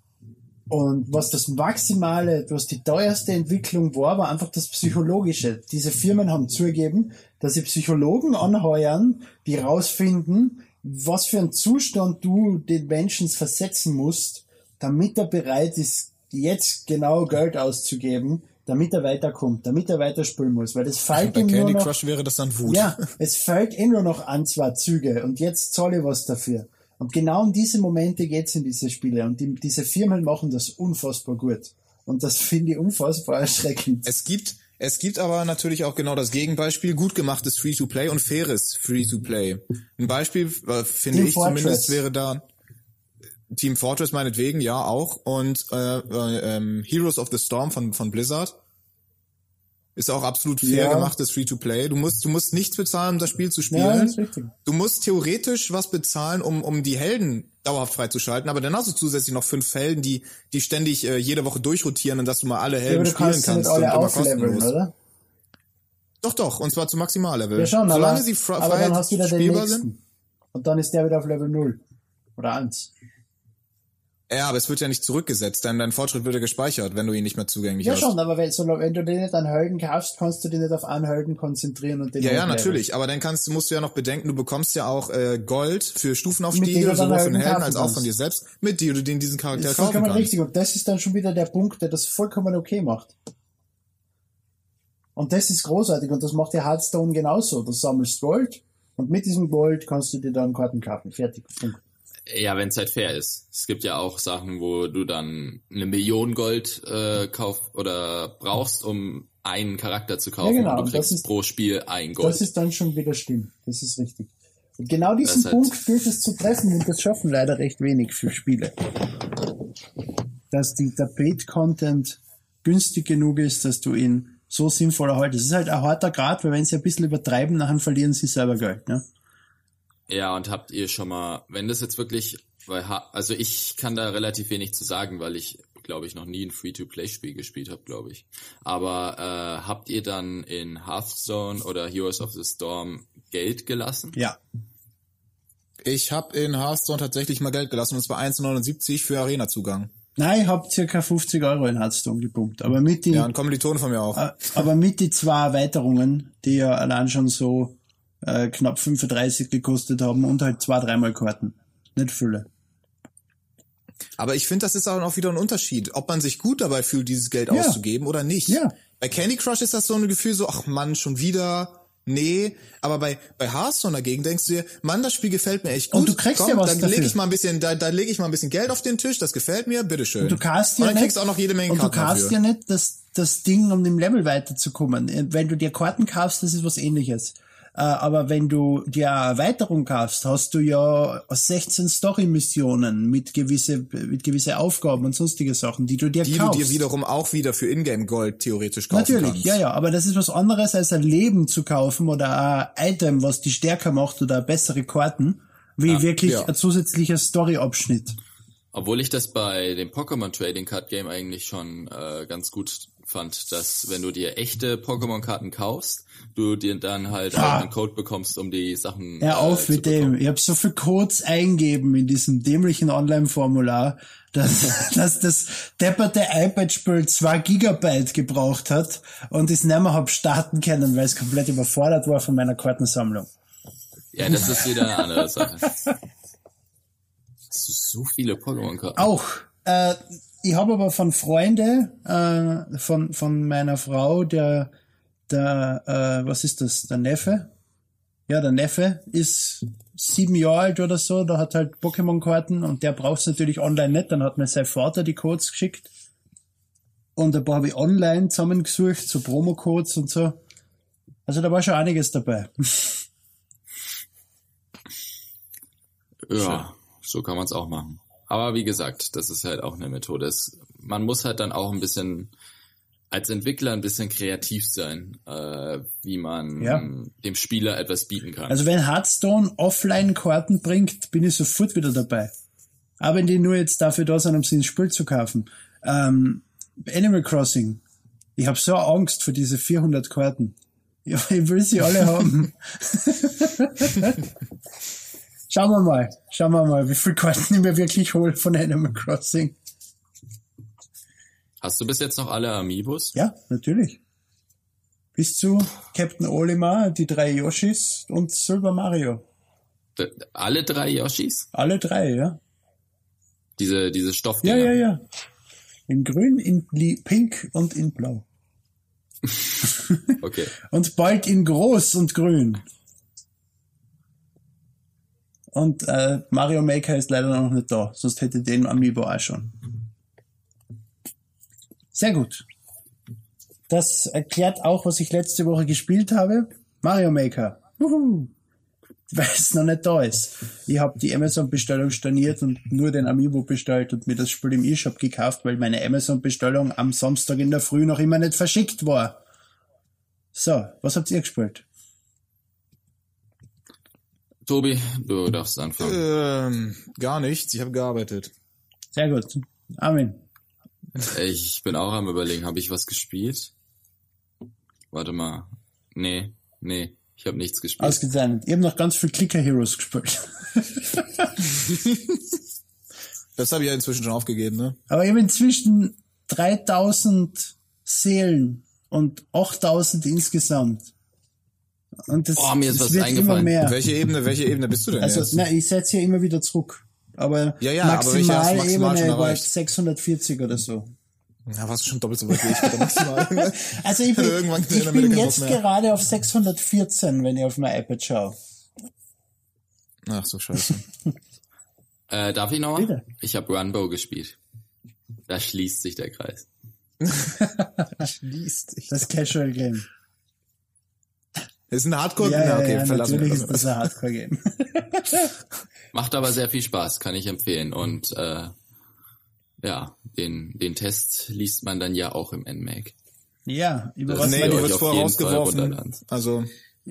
Und was das Maximale, was die teuerste Entwicklung war, war einfach das Psychologische. Diese Firmen haben zugegeben, dass sie Psychologen anheuern, die rausfinden, was für einen Zustand du den Menschen versetzen musst, damit er bereit ist, jetzt genau Geld auszugeben, damit er weiterkommt, damit er weiterspielen muss, weil das fällt Bei ihm Candy nur noch, Crush wäre das dann Wut. ja, es fällt eh nur noch an zwei Züge und jetzt zahle ich was dafür. Und genau um diese Momente geht's in diese Spiele und die, diese Firmen machen das unfassbar gut. Und das finde ich unfassbar erschreckend. Es gibt, es gibt aber natürlich auch genau das Gegenbeispiel, gut gemachtes Free-to-Play und faires Free-to-Play. Ein Beispiel, äh, finde ich Fortress. zumindest, wäre da Team Fortress meinetwegen, ja auch. Und äh, äh, ähm, Heroes of the Storm von, von Blizzard. Ist auch absolut fair Ja. gemachtes Free-to-Play. Du musst, du musst nichts bezahlen, um das Spiel zu Ja, spielen. das ist richtig. Du musst theoretisch was bezahlen, um, um die Helden dauerhaft freizuschalten, aber dann hast du zusätzlich noch fünf Helden, die, die ständig äh, jede Woche durchrotieren und dass du mal alle Ja, Helden du spielen kannst kannst und immer kostenlos. oder? Doch, doch, und zwar zum Maximallevel. Ja schon, Solange aber, sie fre- aber dann hast du wieder den spielbar nächsten. sind. Und dann ist der wieder auf Level 0. Oder 1. Ja, aber es wird ja nicht zurückgesetzt, denn dein Fortschritt wird ja gespeichert, wenn du ihn nicht mehr zugänglich Ja hast. schon, aber wenn, so, wenn du dir nicht an Helden kaufst, kannst du dich nicht auf einen Helden konzentrieren und den Ja, ja, natürlich. Aber dann kannst, musst du ja noch bedenken, du bekommst ja auch äh, Gold für Stufenaufstiege, sowohl den Helden als auch von dir selbst, mit dir du den diesen Charakter ist kaufen vollkommen kannst. richtig. Und das ist dann schon wieder der Punkt, der das vollkommen okay macht. Und das ist großartig und das macht ja Hearthstone genauso. Du sammelst Gold und mit diesem Gold kannst du dir dann Karten kaufen. Fertig. Punkt. Ja, wenn es halt fair ist. Es gibt ja auch Sachen, wo du dann eine Million Gold äh, kauf oder brauchst, um einen Charakter zu kaufen. Ja, genau, Und du das kriegst ist- pro Spiel ein Gold. Das ist dann schon wieder stimmt. Das ist richtig. Und genau diesen Das halt- Punkt gilt es zu treffen und das schaffen leider recht wenig für Spiele. Dass die Tapet-Content günstig genug ist, dass du ihn so sinnvoll erhaltest. Es ist halt ein harter Grad, weil wenn sie ein bisschen übertreiben, dann verlieren sie selber Geld. Ne? Ja, und habt ihr schon mal, wenn das jetzt wirklich, weil ha- also ich kann da relativ wenig zu sagen, weil ich glaube ich noch nie ein Free-to-Play-Spiel gespielt habe, glaube ich. Aber äh, habt ihr dann in Hearthstone oder Heroes of the Storm Geld gelassen? Ja. Ich habe in Hearthstone tatsächlich mal Geld gelassen und zwar 1,79 für Arena-Zugang. Nein, ich hab circa 50 Euro in Hearthstone gepumpt. Aber mit die, Ja, ein Kommiliton von mir auch. aber mit die zwei Erweiterungen, die ja allein schon so äh, knapp 35 gekostet haben und halt zwei, dreimal Karten. Nicht viele. Aber ich finde, das ist auch noch wieder ein Unterschied, ob man sich gut dabei fühlt, dieses Geld Ja. auszugeben oder nicht. Ja. Bei Candy Crush ist das so ein Gefühl so, ach Mann, schon wieder. Nee, aber bei bei Hearthstone dagegen denkst du dir, Mann, das Spiel gefällt mir echt gut. Und du kriegst Komm, ja was dann dafür. leg ich mal ein bisschen, da, da lege ich mal ein bisschen Geld auf den Tisch, das gefällt mir, bitteschön. Und du kannst Und ja dann nicht, kriegst du auch noch jede Menge und du Karten kannst dafür. ja nicht das, das Ding, um dem Level weiterzukommen. Wenn du dir Karten kaufst, das ist was ähnliches. Äh, aber wenn du dir eine Erweiterung kaufst, hast du ja 16 Story-Missionen mit gewisse, mit gewisse Aufgaben und sonstige Sachen, die du dir Die kaufst. du dir wiederum auch wieder für Ingame Gold theoretisch kaufen Natürlich, kannst. ja, ja, aber das ist was anderes als ein Leben zu kaufen oder ein Item, was die stärker macht oder bessere Karten, wie wirklich ja. ein zusätzlicher Story-Abschnitt. Obwohl ich das bei dem Pokémon Trading Card Game eigentlich schon äh, ganz gut fand, dass wenn du dir echte Pokémon-Karten kaufst, du dir dann halt auch einen Code bekommst, um die Sachen Hör auf äh, mit dem. Ich habe so viel Codes eingeben in diesem dämlichen Online-Formular, dass, dass das depperte iPad-Spiel 2 Gigabyte gebraucht hat und ich es nicht mehr hab starten können, weil es komplett überfordert war von meiner Kartensammlung. Ja, das ist wieder eine andere Sache. Hast du so viele Pokémon-Karten? Auch. Äh, ich habe aber von Freunde äh, von von meiner Frau, der der äh, was ist das, der Neffe? Ja, der Neffe ist sieben Jahre alt oder so, der hat halt Pokémon-Karten und der braucht's natürlich online nicht, dann hat mir sein Vater die Codes geschickt. Und ein paar habe ich online zusammengesucht, so Promo-Codes und so. Also da war schon einiges dabei. Ja, so kann man es auch machen. Aber wie gesagt, das ist halt auch eine Methode. Es, man muss halt dann auch ein bisschen als Entwickler ein bisschen kreativ sein, äh, wie man Ja. dem Spieler etwas bieten kann. Also wenn Hearthstone Offline-Karten bringt, bin ich sofort wieder dabei. Aber wenn die nur jetzt dafür da sind, um sie ins Spiel zu kaufen. Ähm, Animal Crossing. Ich habe so Angst vor diese 400 Karten. Ja, ich will sie alle haben. Schauen wir mal, schauen wir mal, wie viele Karten ich mir wirklich hole von Animal Crossing. Hast du bis jetzt noch alle Amiibos? Ja, natürlich. Bis zu Captain Olimar, die drei Yoshis und Silver Mario. D alle drei Yoshis? Alle drei, ja. Diese, diese Ja, Stoffdinger? ja, ja. In grün, in pink und in blau. Okay. Und bald in groß und grün. Und äh, Mario Maker ist leider noch nicht da, sonst hätte den Amiibo auch schon. Sehr gut. Das erklärt auch, was ich letzte Woche gespielt habe. Mario Maker. Juhu. Weil es noch nicht da ist. Ich habe die Amazon-Bestellung storniert und nur den Amiibo bestellt und mir das Spiel im E-Shop gekauft, weil meine Amazon-Bestellung am Samstag in der Früh noch immer nicht verschickt war. So, was habt ihr gespielt? Tobi, du darfst anfangen. Ähm, gar nichts, ich habe gearbeitet. Sehr gut. Amen. Ich bin auch am überlegen, habe ich was gespielt? Warte mal. Nee, nee, ich habe nichts gespielt. Ausgezeichnet. Ich habe noch ganz viel Clicker Heroes gespielt. Das habe ich ja inzwischen schon aufgegeben, ne? Aber ich habe inzwischen 3000 Seelen und 8000 insgesamt. Und das, Oh, mir ist das was wird immer eingefallen. mehr. Welche Ebene, welche Ebene bist du denn Also, jetzt? na, ich setze ja immer wieder zurück. Aber Ja, ja, aber maximal Maximalebene schon war erreicht? 640 oder so. Ja, warst du schon doppelt so weit wie ich maximal. Also ich bin, ich bin jetzt gerade auf 614, wenn ich auf mein iPad schaue. Ach so, scheiße. Äh, darf ich noch mal? Bitte. Ich habe Runbow gespielt. Da schließt sich der Kreis. Schließt sich. Das Casual Game. Das ist ein Hardcore. Ja, ja, okay, ja verlassen wir natürlich das. ist das ein Hardcore-Game. Macht aber sehr viel Spaß, kann ich empfehlen. Und äh, ja, den, den Test liest man dann ja auch im NMAC. ja, über Das was Nee, du wirst auf vorher jeden Fall rausgeworfen. runterladen. Also,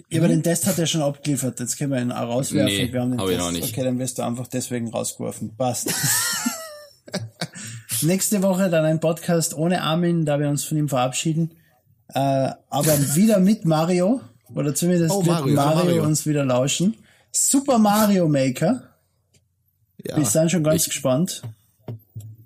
Ja, aber den Test hat er schon abgeliefert. Jetzt können wir ihn auch rauswerfen. Nee, wir haben den hab ich Test. noch nicht. Okay, dann wirst du einfach deswegen rausgeworfen. Passt. Nächste Woche dann ein Podcast ohne Armin, da wir uns von ihm verabschieden. Äh, aber wieder mit Mario. Oder zumindest Oh, wird Mario, Mario, Mario. uns wieder lauschen. Super Mario Maker. ja, Wir sind schon ganz Ich- gespannt.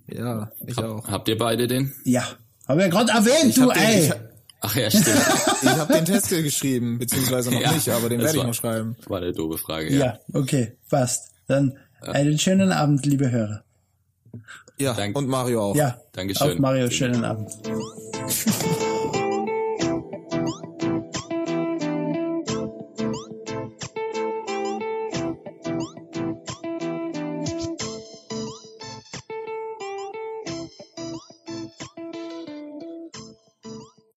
ja, ich auch. Habt ihr beide den? Ja. Haben wir gerade erwähnt, Ich du den, ey. ich, Ach ja, stimmt. ich hab den Test geschrieben, beziehungsweise noch Ja, nicht, aber den werde ich noch schreiben. War eine doofe Frage, ja. ja. okay, passt. Dann einen schönen Abend, liebe Hörer. Ja, Dank- und Mario auch. Ja, Dankeschön. auf Mario, schönen Abend.